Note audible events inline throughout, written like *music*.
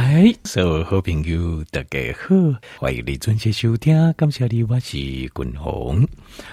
嗨，所有好朋友，大家好，欢迎你准时收听。感谢你，我是君宏。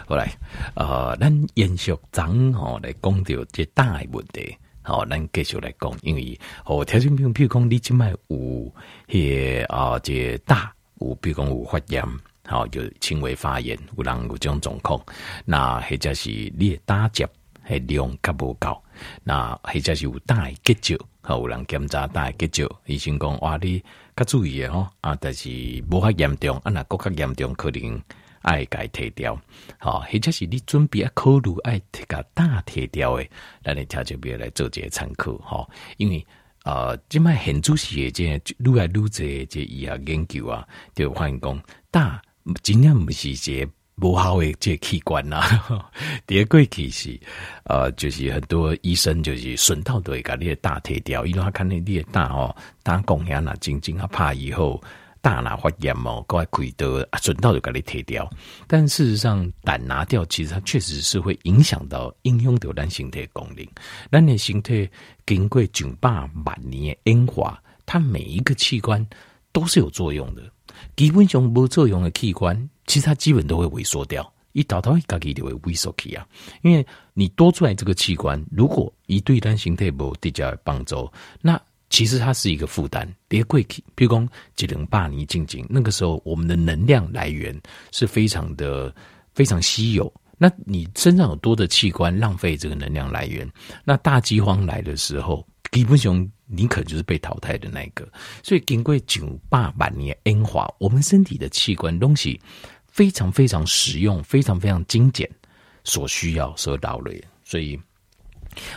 好来，呃，咱延续昨吼来讲到这大问题，好，咱继续来讲，因为哦，条件比如比如讲，你即卖有些啊，这大有比如讲有发炎，好，就轻微发炎，有人有这种状况，那或者是你打结还量较无够，那或者是有大结节。有人检查大结石，医生讲哇，你较注意诶吼啊，但是无遐严重，啊，若阁较严重，可能爱改摕掉。好，或者是你准备啊考虑爱摕个大摕掉诶，咱你听就别来做这个参考吼，因为呃，即卖现主时诶，这愈来愈侪这医学研究啊，就发现讲大真正毋是一个。无好的这器官呐、啊，*laughs* 第二个其实呃，就是很多医生就是顺道都会把你的大摕掉，因为他看你你的大哦，胆供血呐，静静啊，怕以后大哪发炎哦，各位可以得顺道就把你摕掉。但事实上，胆拿掉其实它确实是会影响到影响到咱身体功能。咱的身体经过上百万年的演化，它每一个器官都是有作用的。基本上无作用的器官，其实它基本都会萎缩掉，一倒到一家己就会萎缩去啊。因为你多出来这个器官，如果一对单形态无直接帮助，那其实它是一个负担。别过去，比如讲几零八年进进，那个时候我们的能量来源是非常的非常稀有。那你身上有多的器官浪费这个能量来源，那大饥荒来的时候，基本上。你可能就是被淘汰的那个，所以经过九八万年演化，我们身体的器官东西非常非常实用，非常非常精简，所需要所到的。所以，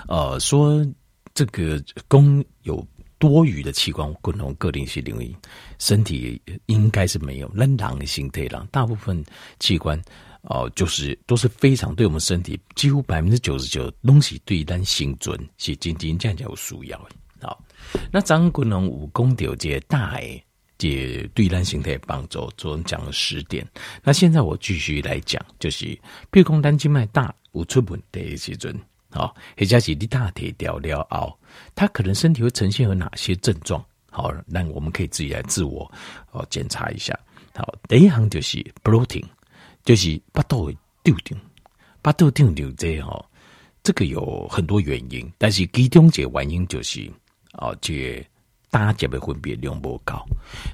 呃，说这个公有多余的器官，共同个定性领域，身体应该是没有。那狼性对狼，大部分器官哦、就是都是非常对我们身体几乎百分之九十九东西对咱生存是真真正正有需要的。好，那张国龙武功有这大诶，这对咱形态帮助，昨天讲了十点。那现在我继续来讲，就是比如讲单静脉大有出问题的时阵，好，或者是你大体掉了后，他可能身体会呈现有哪些症状？好，那我们可以自己来自我哦检查一下。好，第一行就是 bloating，就是巴肚会丢丢，巴肚丢丢这哈，这个有很多原因，但是其中一个原因就是。哦，这胆结的分泌量不高，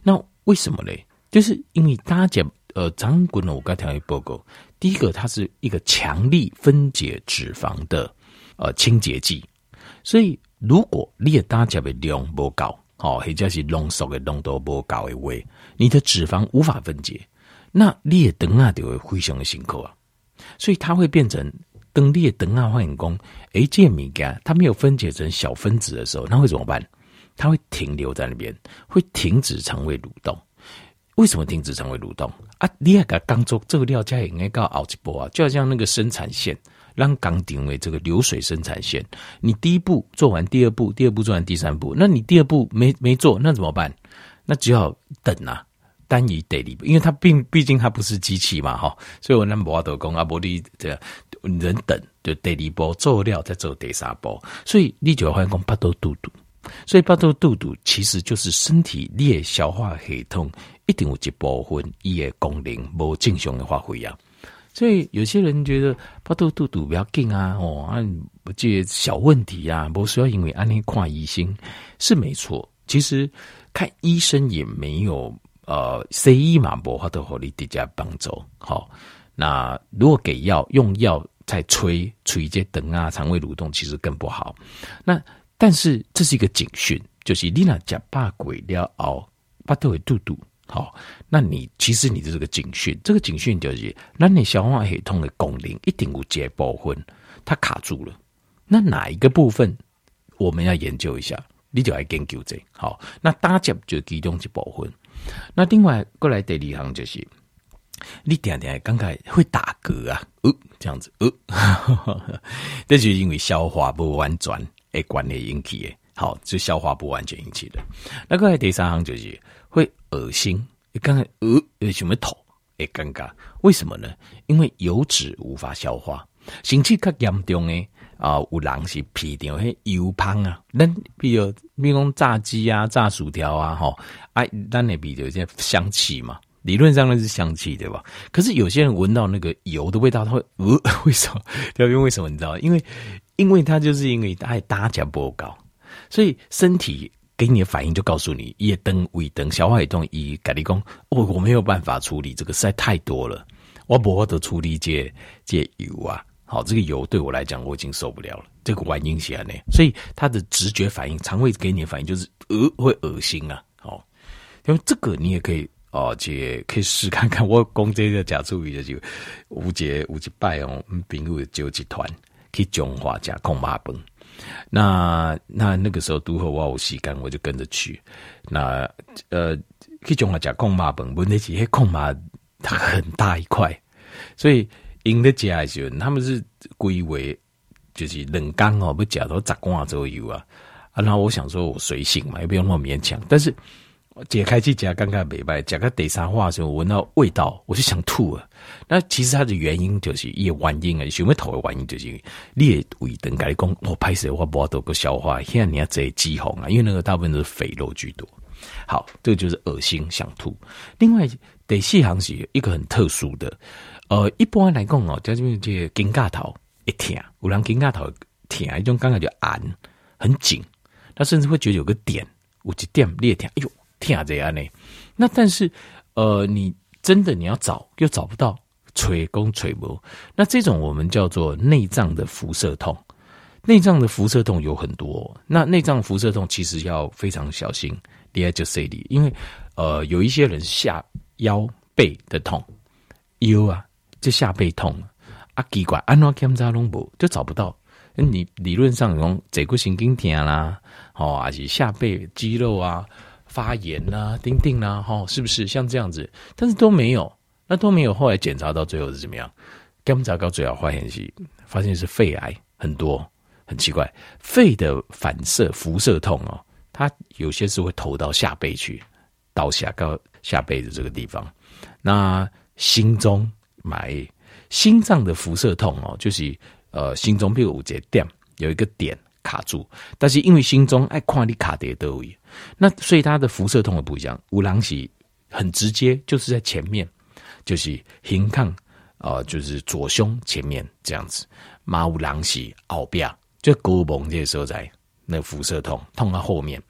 那为什么呢？就是因为胆结，呃，张国呢，我刚才听报告，第一个它是一个强力分解脂肪的呃清洁剂，所以如果你的胆结的量不高，哦，或者是浓缩的浓度不高的话，你的脂肪无法分解，那你的等啊就会非常的辛苦啊，所以它会变成。等裂等啊，化工，诶，这个物件它没有分解成小分子的时候，那会怎么办？它会停留在那边，会停止肠胃蠕动。为什么停止肠胃蠕动啊？你那个刚做这个料家应该搞熬一波啊，就好像那个生产线，让钢定为这个流水生产线。你第一步做完，第二步，第二步做完，第三步，那你第二步没没做，那怎么办？那只好等啊。单以得力，因为它并毕竟它不是机器嘛，哈，所以我那摩德公阿伯利这人等就得力波做料再做第三波，所以你就要换讲巴肚肚肚，所以巴肚肚肚其实就是身体裂消化系统一定有一部分伊的功能无正常的发挥啊，所以有些人觉得巴肚肚肚不要紧啊，哦啊这小问题啊，不需要因为安尼看医生是没错，其实看医生也没有。呃西医嘛，无法度互你直接帮助。好，那如果给药用药再催催这灯啊，肠胃蠕动其实更不好。那但是这是一个警讯，就是你那吃饱鬼了后，巴肚会肚肚。好，那你其实你的这个警讯，这个警讯就是，那你消化系统的功能一定有这部分它卡住了。那哪一个部分我们要研究一下？你就来研究这。好，那大家就其中一部分。那另外过来第二行就是，你点点刚才会打嗝啊，呃，这样子，呃，*laughs* 这就是因为消化不完全诶关系引起的，好，就消化不完全引起的。那个第三行就是会恶心，你刚才呃有什么头诶尴尬，为什么呢？因为油脂无法消化，甚至较严重诶，啊，有人是皮掉迄油芳啊，咱比如比如讲炸鸡啊、炸薯条啊，吼，哎，咱那比如些香气嘛，理论上那是香气对吧？可是有些人闻到那个油的味道，他会呃，为什么？*laughs* 因为什么你知道？因为因为他就是因为爱大家不高，所以身体给你的反应就告诉你，夜灯、尾灯、消化系统以改立功，我我没有办法处理这个，实在太多了，我不会得处理这这油啊。好，这个油对我来讲我已经受不了了。这个原因是安尼，所以他的直觉反应，肠胃给你的反应就是呃会恶心啊。好，因为这个你也可以哦，姐可以试看看。*laughs* 我讲这个假注意的就五节五节拜哦，朋友就集团去中华加控马崩。那那那个时候都和我有时间，我就跟着去。那呃去中华加控马崩，问题是那控马它很大一块，所以。因的家的时候，他们是归为就是冷缸哦，不假都砸光之后油啊啊！然后我想说，我随性嘛，也不用那么勉强。但是解开去夹刚刚没败，夹个第三话的时候，闻到味道，我就想吐了。那其实它的原因就是也原因啊，什么头的原因就是你的胃等改讲，我拍摄我不都不消化，现在你要这肌红啊，因为那个大部分都是肥肉居多。好，这个就是恶心想吐。另外，得细行是一个很特殊的。呃，一般来讲哦，叫什么？这肩胛头一疼，有人肩胛头疼，一种感觉就按很紧，他甚至会觉得有个点，有一点裂疼，哎呦，疼这样呢。那但是，呃，你真的你要找又找不到，捶弓捶不。那这种我们叫做内脏的辐射痛。内脏的辐射痛有很多，那内脏辐射痛其实要非常小心。第二就 C 因为呃，有一些人下腰背的痛，腰啊。就下背痛啊，奇怪，安怎检查拢无，就找不到。你理论上讲，这个神经痛啦，哦，还是下背肌肉啊发炎啊，叮叮啦，哈，是不是像这样子？但是都没有，那都没有。后来检查到最后是怎么样？检查到最后发现是，发现是肺癌，很多，很奇怪。肺的反射辐射痛哦，它有些是会投到下背去，到下到下背的这个地方。那心中。买心脏的辐射痛哦，就是呃心中比如有节点有一个点卡住，但是因为心中爱看你卡在哪里，那所以他的辐射痛也不一样。五郎是很直接，就是在前面，就是胸腔啊、呃，就是左胸前面这样子。马五郎是后边，就胳膊这时候在那辐射痛痛到后面。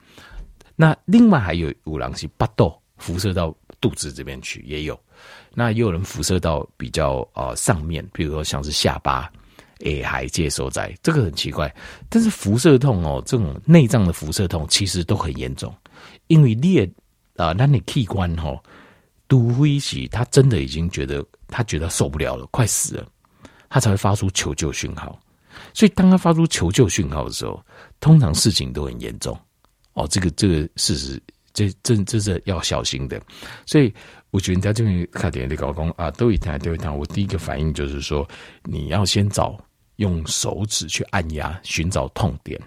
那另外还有五郎是巴肚辐射到肚子这边去，也有。那也有人辐射到比较呃上面，比如说像是下巴、诶还接受在，这个很奇怪。但是辐射痛哦，这种内脏的辐射痛其实都很严重，因为裂啊，那你器官哈，都会起，他真的已经觉得他觉得受不了了，快死了，他才会发出求救讯号。所以当他发出求救讯号的时候，通常事情都很严重哦。这个这个事实，这这这是要小心的，所以。我觉得在这边看点的高工啊，都一谈都一谈。我第一个反应就是说，你要先找用手指去按压，寻找痛点，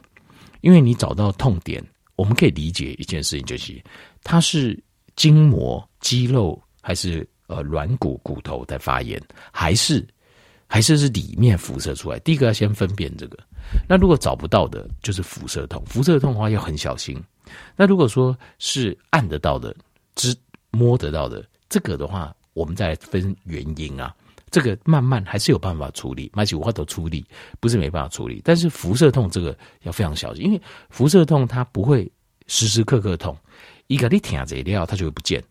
因为你找到痛点，我们可以理解一件事情，就是它是筋膜、肌肉还是呃软骨、骨头在发炎，还是还是是里面辐射出来。第一个要先分辨这个。那如果找不到的，就是辐射痛。辐射痛的话要很小心。那如果说是按得到的、知摸得到的。这个的话，我们再分原因啊。这个慢慢还是有办法处理，买起五花头处理不是没办法处理。但是辐射痛这个要非常小心，因为辐射痛它不会时时刻刻痛，一个你停这料它就会不见。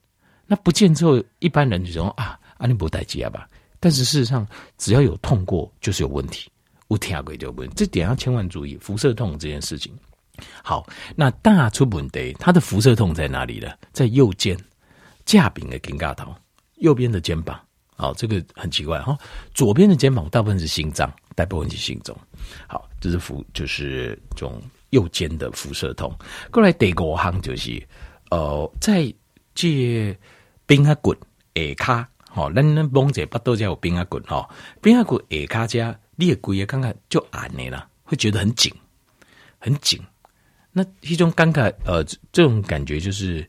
那不见之后，一般人就说啊，啊你不待机啊吧。但是事实上，只要有痛过就是有问题，我停过就有问题。这点要千万注意辐射痛这件事情。好，那大出问题，它的辐射痛在哪里呢？在右肩。架柄的肩胛头，右边的肩膀，好，这个很奇怪哈。左边的肩膀大部分是心脏，大部分是心脏。好，这是辐，就是这种右肩的辐射痛。过来第五行就是，呃，在这边下骨下卡，好，咱咱蒙者巴肚才有边下骨哈，边下骨下卡加，你也鬼也看看就按呢啦，会觉得很紧，很紧。那一种尴尬，呃，这种感觉就是，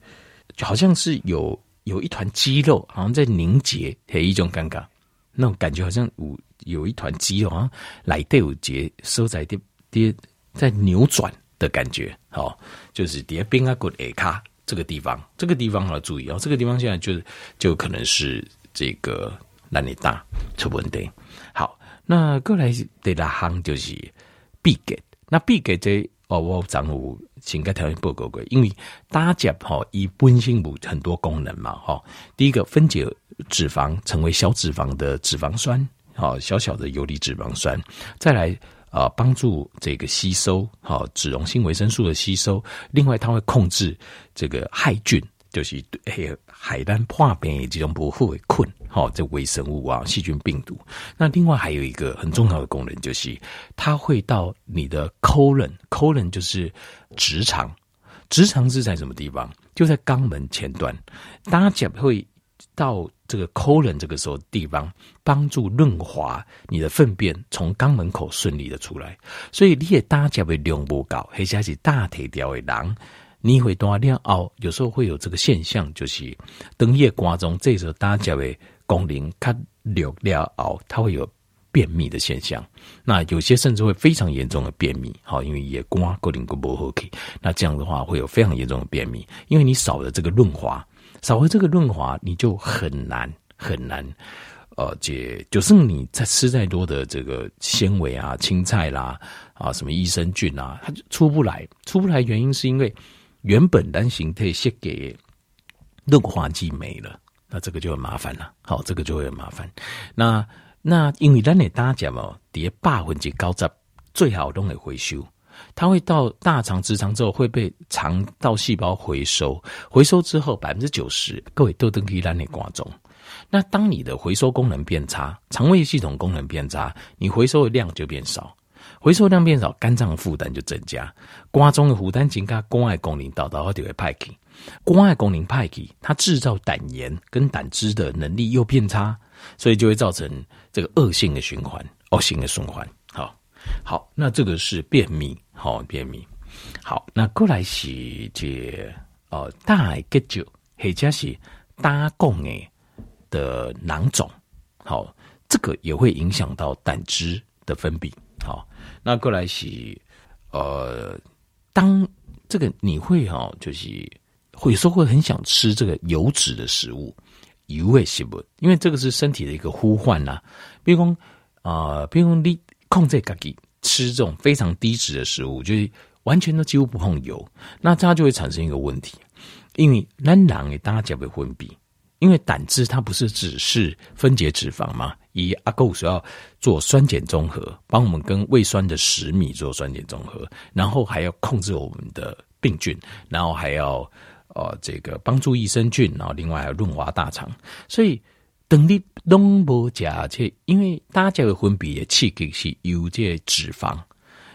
就好像是有。有一团肌肉好像在凝结，有一种尴尬，那种感觉好像有有一团肌肉啊，来带有节收在的的在扭转的感觉，好，就是底下边啊骨诶卡这个地方，这个地方要注意哦，这个地方现在就就可能是这个让你大出问题。好，那过来第二行就是闭结，那闭结这哦，我丈夫先跟条件报告过，因为打结哈以本身有很多功能嘛，哈，第一个分解脂肪成为小脂肪的脂肪酸，好小小的游离脂肪酸，再来啊帮助这个吸收，好脂溶性维生素的吸收，另外它会控制这个害菌。就是海，海单破病这种不会困，好这微生物啊、细菌、病毒。那另外还有一个很重要的功能，就是它会到你的 colon，colon 就是直肠，直肠是在什么地方？就在肛门前端。大家会到这个 colon 这个时候地方，帮助润滑你的粪便从肛门口顺利的出来。所以你也大家会量不高，或者是大体条的人。你会多尿哦，有时候会有这个现象，就是等夜瓜中，这时候大家的功能它流尿哦，它会有便秘的现象。那有些甚至会非常严重的便秘，好，因为夜瓜固定不好气，那这样的话会有非常严重的便秘，因为你少了这个润滑，少了这个润滑，你就很难很难，呃，解，就是你再吃再多的这个纤维啊、青菜啦啊、什么益生菌啊，它就出不来，出不来原因是因为。原本单形态先给润滑剂没了，那这个就很麻烦了。好，这个就会很麻烦。那那因为咱的大家哦，底下百分之九十最好都会回收，它会到大肠直肠之后会被肠道细胞回收，回收之后百分之九十各位都登记咱的挂种。那当你的回收功能变差，肠胃系统功能变差，你回收的量就变少。回收量变少，肝脏负担就增加。肝中的负担增加，肝的功能到到就会派去。肝的功能派去，它制造胆盐跟胆汁的能力又变差，所以就会造成这个恶性的循环，恶性的循环。好，好，那这个是便秘，好便秘。好，那过来是这哦，大结石或者是大供诶的囊肿，好，这个也会影响到胆汁的分泌。好。那过来是，呃，当这个你会哈，就是会有时候会很想吃这个油脂的食物，油也是不，因为这个是身体的一个呼唤呐、比如说啊，比如说你控制自己吃这种非常低脂的食物，就是完全都几乎不碰油，那它就会产生一个问题，因为咱人的大家会分泌。因为胆汁它不是只是分解脂肪吗？以阿狗说要做酸碱中和，帮我们跟胃酸的食米做酸碱中和，然后还要控制我们的病菌，然后还要呃这个帮助益生菌，然后另外还要润滑大肠。所以等你拢无加这，因为大家的分泌的气给是有这脂肪，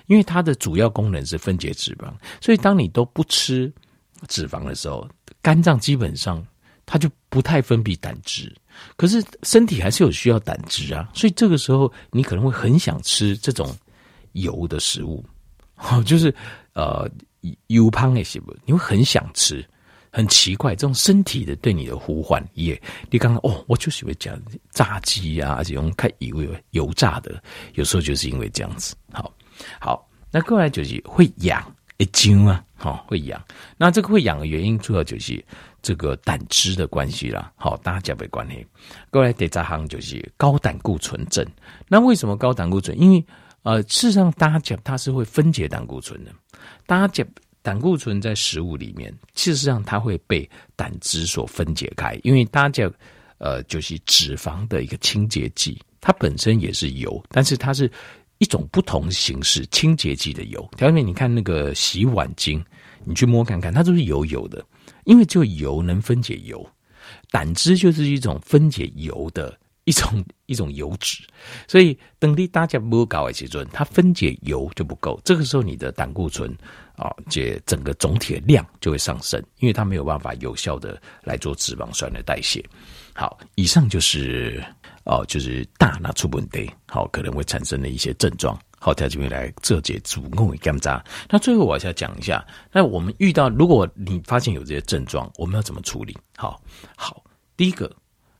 因为它的主要功能是分解脂肪，所以当你都不吃脂肪的时候，肝脏基本上。它就不太分泌胆汁，可是身体还是有需要胆汁啊，所以这个时候你可能会很想吃这种油的食物，好，*laughs* 就是呃油胖那些不，你会很想吃，很奇怪，这种身体的对你的呼唤也，你刚刚哦，我就喜欢讲炸鸡啊，而且用太油油炸的，有时候就是因为这样子，好，好，那过来就是会痒，会揪啊，好，会痒，那这个会痒的原因主要就是。这个胆汁的关系啦，好，大家没关系。过来第三行就是高胆固醇症。那为什么高胆固醇？因为呃，事实上，大家它是会分解胆固醇的。大家胆固醇在食物里面，事实上它会被胆汁所分解开。因为大家呃，就是脂肪的一个清洁剂，它本身也是油，但是它是一种不同形式清洁剂的油。条面你看那个洗碗精，你去摸看看，它都是油油的。因为就油能分解油，胆汁就是一种分解油的一种 *laughs* 一种油脂，所以等你大家不搞一些准，它分解油就不够，这个时候你的胆固醇啊，这整个总体的量就会上升，因为它没有办法有效的来做脂肪酸的代谢。好，以上就是哦，就是大脑出问题，好，可能会产生的一些症状。好，条这边来这节主攻检查。那最后我还是要讲一下，那我们遇到，如果你发现有这些症状，我们要怎么处理？好，好，第一个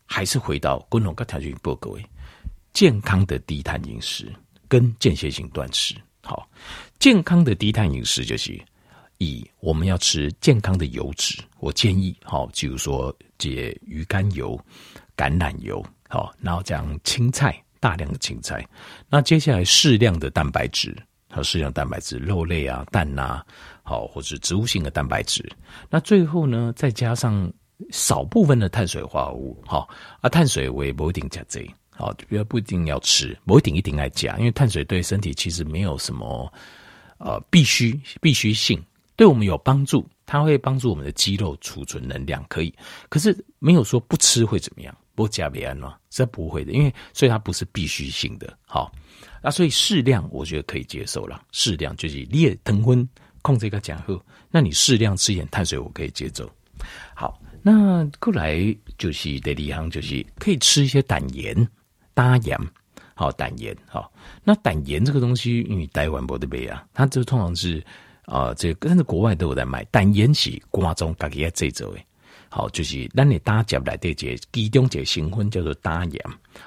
还是回到共同跟条件部各位，健康的低碳饮食跟间歇性断食。好，健康的低碳饮食就是以我们要吃健康的油脂，我建议好，比如说这鱼肝油、橄榄油，好，然后这样青菜，大量的青菜，那接下来适量的蛋白质，还有适量蛋白质，肉类啊、蛋啊，好，或者植物性的蛋白质，那最后呢，再加上少部分的碳水化合物，好，啊，碳水我也不一定加这。好，不要不一定要吃，不一定一定爱加，因为碳水对身体其实没有什么呃必须必须性，对我们有帮助，它会帮助我们的肌肉储存能量，可以。可是没有说不吃会怎么样，不加别安吗？这不会的，因为所以它不是必须性的。好，那所以适量我觉得可以接受了，适量就是你也糖分控制一个讲后，那你适量吃一点碳水我可以接受。好，那过来就是第二项，就是可以吃一些胆盐。搭盐，好胆盐，好。那胆盐这个东西，因为台湾不得卖啊，它就通常是啊、呃，这个但是国外都有在卖。胆盐是瓜中自己在制作的，好，就是咱你搭盐来对这其中一个成分叫做胆盐，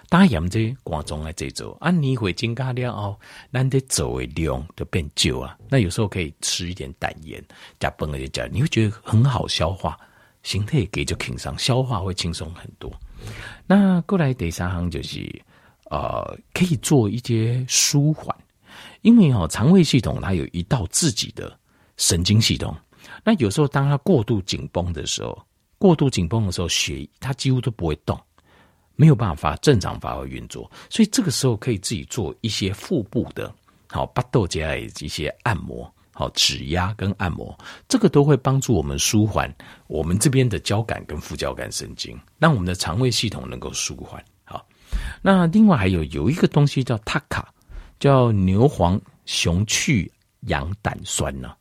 胆盐这瓜中来制作，啊，你会增加了后，咱得做的量就变少啊。那有时候可以吃一点胆盐，加饭的加，你会觉得很好消化，身体给就轻松，消化会轻松很多。那过来第三行就是，呃，可以做一些舒缓，因为哦，肠胃系统它有一道自己的神经系统。那有时候当它过度紧绷的时候，过度紧绷的时候，血它几乎都不会动，没有办法正常发挥运作。所以这个时候可以自己做一些腹部的，好，巴豆加一些按摩。好，指压跟按摩，这个都会帮助我们舒缓我们这边的交感跟副交感神经，让我们的肠胃系统能够舒缓。好，那另外还有有一个东西叫塔卡，叫牛黄雄去羊胆酸呢，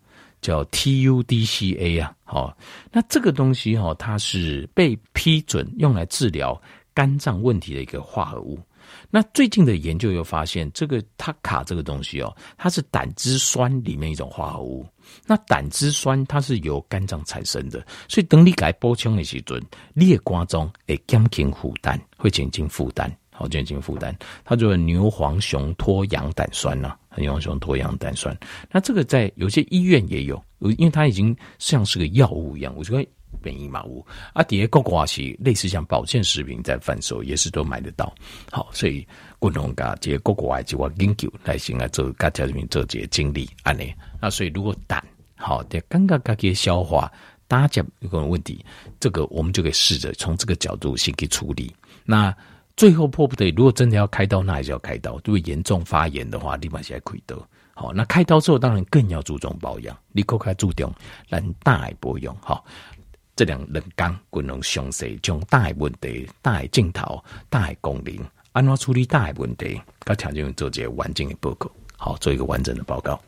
叫 TUDCA 啊。好，那这个东西哈，它是被批准用来治疗肝脏问题的一个化合物。那最近的研究又发现，这个它卡这个东西哦，它是胆汁酸里面一种化合物。那胆汁酸它是由肝脏产生的，所以等你给补充的时候，你的肝脏会减轻负担，会减轻负担，好减轻负担。它就是牛黄雄脱氧胆酸呐，牛黄雄脱氧胆酸。那这个在有些医院也有，因为它已经像是个药物一样，我觉得。便宜嘛，无啊，底下各国是类似像保健食品在贩售，也是都买得到。好，所以共同噶这些各国外就我研究来先来做家家里面做这些经历安尼。那所以如果胆好的刚刚刚给消化大家有个问题，这个我们就可以试着从这个角度先去处理。那最后迫不得已，如果真的要开刀，那还是要开刀。如果严重发炎的话，立马先开刀。好，那开刀之后当然更要注重保养，立刻开注重让大爱保养。好。这两人工均能详细将大问题、大镜头、大功能，安怎处理大问题，他条件做这个完整的报告，好，做一个完整的报告。